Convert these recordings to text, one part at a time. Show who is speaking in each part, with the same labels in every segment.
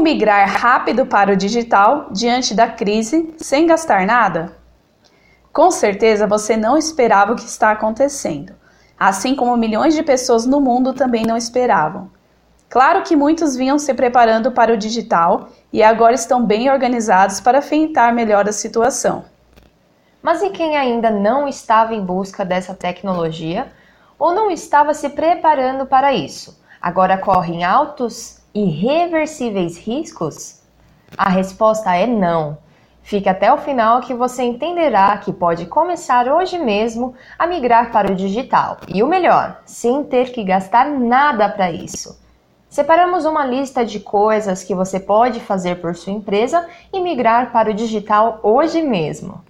Speaker 1: Migrar rápido para o digital diante da crise sem gastar nada? Com certeza você não esperava o que está acontecendo, assim como milhões de pessoas no mundo também não esperavam. Claro que muitos vinham se preparando para o digital e agora estão bem organizados para enfrentar melhor a situação.
Speaker 2: Mas e quem ainda não estava em busca dessa tecnologia ou não estava se preparando para isso? Agora correm altos irreversíveis riscos? A resposta é não. Fique até o final que você entenderá que pode começar hoje mesmo a migrar para o digital. E o melhor, sem ter que gastar nada para isso. Separamos uma lista de coisas que você pode fazer por sua empresa e migrar para o digital hoje mesmo.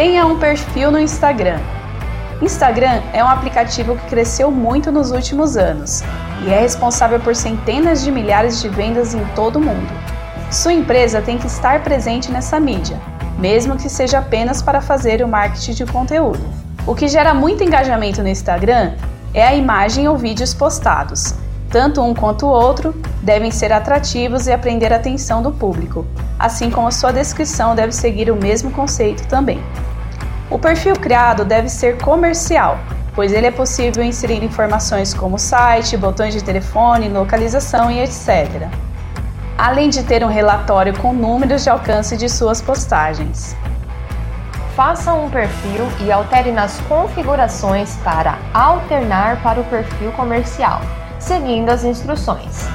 Speaker 1: Tenha um perfil no Instagram. Instagram é um aplicativo que cresceu muito nos últimos anos e é responsável por centenas de milhares de vendas em todo o mundo. Sua empresa tem que estar presente nessa mídia, mesmo que seja apenas para fazer o marketing de conteúdo. O que gera muito engajamento no Instagram é a imagem ou vídeos postados. Tanto um quanto o outro devem ser atrativos e aprender a atenção do público, assim como a sua descrição deve seguir o mesmo conceito também. O perfil criado deve ser comercial, pois ele é possível inserir informações como site, botões de telefone, localização e etc. Além de ter um relatório com números de alcance de suas postagens.
Speaker 2: Faça um perfil e altere nas configurações para alternar para o perfil comercial, seguindo as instruções.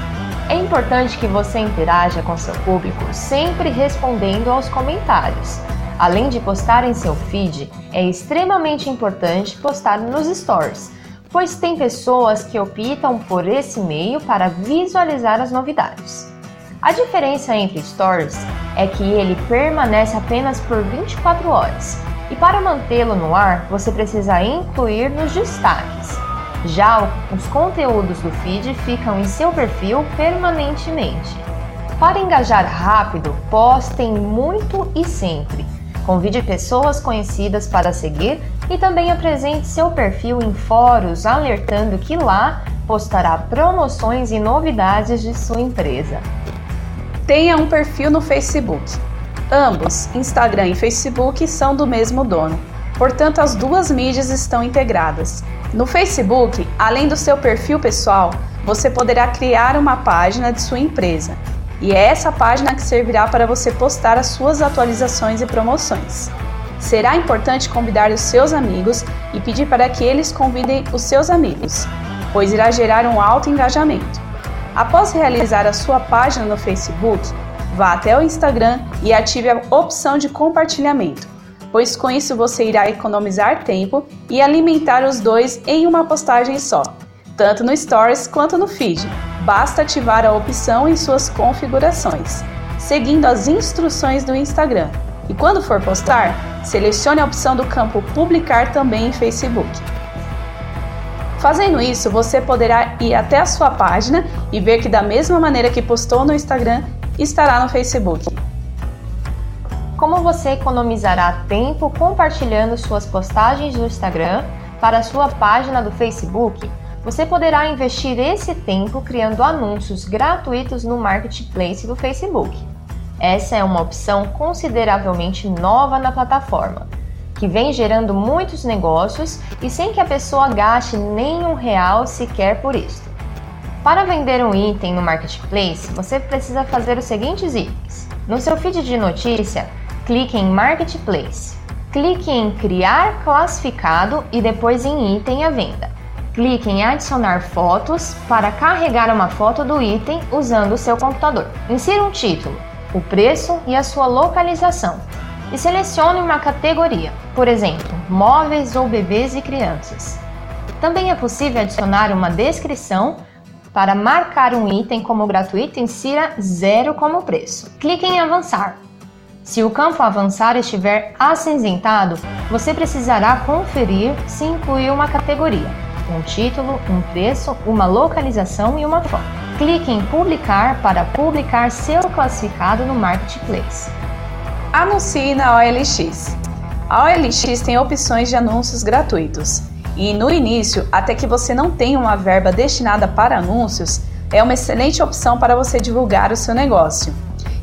Speaker 2: É importante que você interaja com seu público sempre respondendo aos comentários Além de postar em seu feed, é extremamente importante postar nos stories, pois tem pessoas que optam por esse meio para visualizar as novidades. A diferença entre stories é que ele permanece apenas por 24 horas, e para mantê-lo no ar, você precisa incluir nos destaques. Já os conteúdos do feed ficam em seu perfil permanentemente. Para engajar rápido, postem muito e sempre Convide pessoas conhecidas para seguir e também apresente seu perfil em fóruns, alertando que lá postará promoções e novidades de sua empresa.
Speaker 1: Tenha um perfil no Facebook. Ambos, Instagram e Facebook, são do mesmo dono. Portanto, as duas mídias estão integradas. No Facebook, além do seu perfil pessoal, você poderá criar uma página de sua empresa e é essa página que servirá para você postar as suas atualizações e promoções. Será importante convidar os seus amigos e pedir para que eles convidem os seus amigos, pois irá gerar um alto engajamento. Após realizar a sua página no Facebook, vá até o Instagram e ative a opção de compartilhamento, pois com isso você irá economizar tempo e alimentar os dois em uma postagem só, tanto no Stories quanto no feed basta ativar a opção em suas configurações, seguindo as instruções do Instagram. E quando for postar, selecione a opção do campo Publicar também em Facebook. Fazendo isso, você poderá ir até a sua página e ver que, da mesma maneira que postou no Instagram, estará no Facebook.
Speaker 2: Como você economizará tempo compartilhando suas postagens no Instagram para a sua página do Facebook? Você poderá investir esse tempo criando anúncios gratuitos no marketplace do Facebook. Essa é uma opção consideravelmente nova na plataforma, que vem gerando muitos negócios e sem que a pessoa gaste nenhum real sequer por isso. Para vender um item no marketplace, você precisa fazer os seguintes itens. No seu feed de notícia, clique em Marketplace. Clique em Criar classificado e depois em Item à venda. Clique em adicionar fotos para carregar uma foto do item usando o seu computador. Insira um título, o preço e a sua localização. E selecione uma categoria, por exemplo, móveis ou bebês e crianças. Também é possível adicionar uma descrição para marcar um item como gratuito, insira zero como preço. Clique em avançar. Se o campo avançar estiver acinzentado, você precisará conferir se incluiu uma categoria um título, um preço, uma localização e uma foto. Clique em Publicar para publicar seu classificado no Marketplace.
Speaker 1: Anuncie na OLX. A OLX tem opções de anúncios gratuitos. E no início, até que você não tenha uma verba destinada para anúncios, é uma excelente opção para você divulgar o seu negócio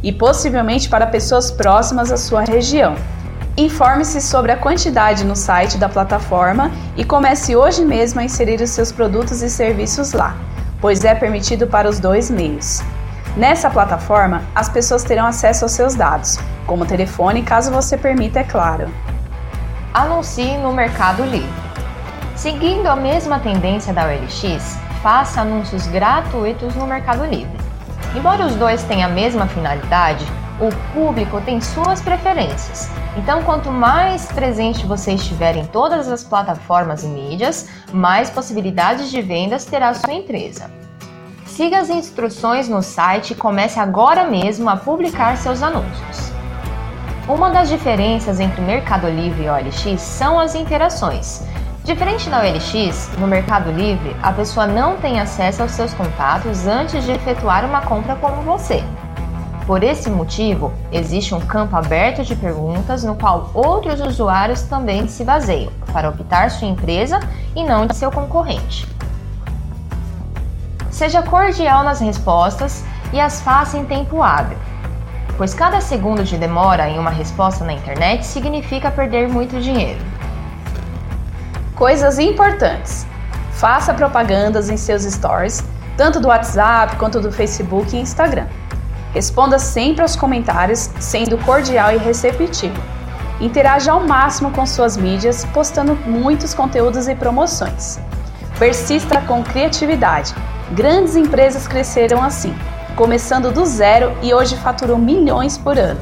Speaker 1: e possivelmente para pessoas próximas à sua região. Informe-se sobre a quantidade no site da plataforma e comece hoje mesmo a inserir os seus produtos e serviços lá, pois é permitido para os dois meios. Nessa plataforma, as pessoas terão acesso aos seus dados, como telefone, caso você permita, é claro.
Speaker 2: Anuncie no Mercado Livre. Seguindo a mesma tendência da OLX, faça anúncios gratuitos no Mercado Livre. Embora os dois tenham a mesma finalidade, o público tem suas preferências. Então, quanto mais presente você estiver em todas as plataformas e mídias, mais possibilidades de vendas terá sua empresa. Siga as instruções no site e comece agora mesmo a publicar seus anúncios. Uma das diferenças entre Mercado Livre e OLX são as interações. Diferente da OLX, no Mercado Livre, a pessoa não tem acesso aos seus contatos antes de efetuar uma compra como você. Por esse motivo, existe um campo aberto de perguntas no qual outros usuários também se baseiam para optar sua empresa e não seu concorrente. Seja cordial nas respostas e as faça em tempo hábil, pois cada segundo de demora em uma resposta na internet significa perder muito dinheiro.
Speaker 1: Coisas importantes: faça propagandas em seus stories, tanto do WhatsApp quanto do Facebook e Instagram. Responda sempre aos comentários, sendo cordial e receptivo. Interaja ao máximo com suas mídias, postando muitos conteúdos e promoções. Persista com criatividade. Grandes empresas cresceram assim, começando do zero e hoje faturam milhões por ano.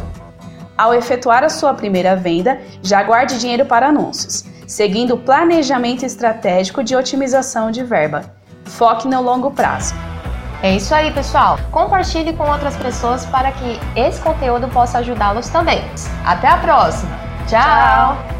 Speaker 1: Ao efetuar a sua primeira venda, já guarde dinheiro para anúncios, seguindo o planejamento estratégico de otimização de verba. Foque no longo prazo.
Speaker 2: É isso aí, pessoal. Compartilhe com outras pessoas para que esse conteúdo possa ajudá-los também. Até a próxima. Tchau. Tchau.